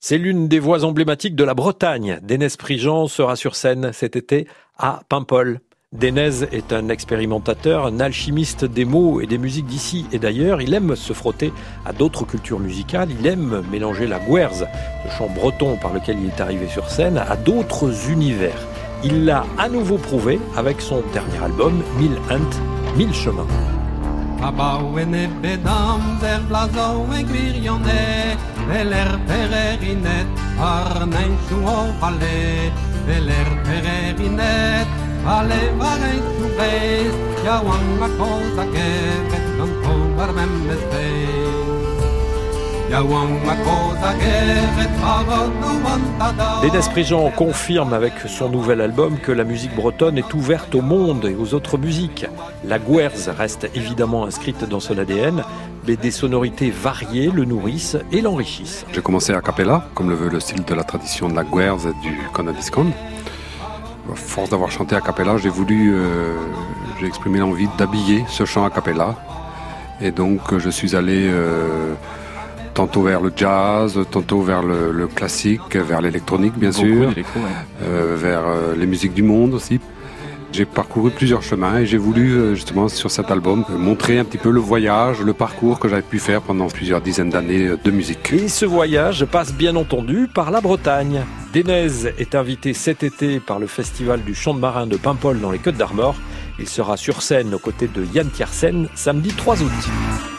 C'est l'une des voix emblématiques de la Bretagne. Dénès Prigent sera sur scène cet été à Paimpol. Dénez est un expérimentateur, un alchimiste des mots et des musiques d'ici et d'ailleurs. Il aime se frotter à d'autres cultures musicales. Il aime mélanger la guerze, le chant breton par lequel il est arrivé sur scène, à d'autres univers. Il l'a à nouveau prouvé avec son dernier album, Mille Hunt, Mille Chemins. Velerperinet Arnein Shuo Vale Velerperinet Vale Varein Shubeis Yawanga Kosa Keket Gamko Barmemeste Dédès Prigent confirme avec son nouvel album que la musique bretonne est ouverte au monde et aux autres musiques. La guerze reste évidemment inscrite dans son ADN, mais des sonorités variées le nourrissent et l'enrichissent. J'ai commencé à cappella, comme le veut le style de la tradition de la guerze et du conadiscon force d'avoir chanté a cappella, j'ai voulu, euh, j'ai exprimé l'envie d'habiller ce chant a cappella. Et donc je suis allé euh, tantôt vers le jazz, tantôt vers le, classique, vers l'électronique bien sûr, euh, vers les musiques du monde aussi. J'ai parcouru plusieurs chemins et j'ai voulu euh, justement sur cet album montrer un petit peu le voyage, le parcours que j'avais pu faire pendant plusieurs dizaines d'années euh, de musique. Et ce voyage passe bien entendu par la Bretagne. Dénez est invité cet été par le festival du chant de marin de Paimpol dans les Côtes d'Armor. Il sera sur scène aux côtés de Yann Tiersen samedi 3 août.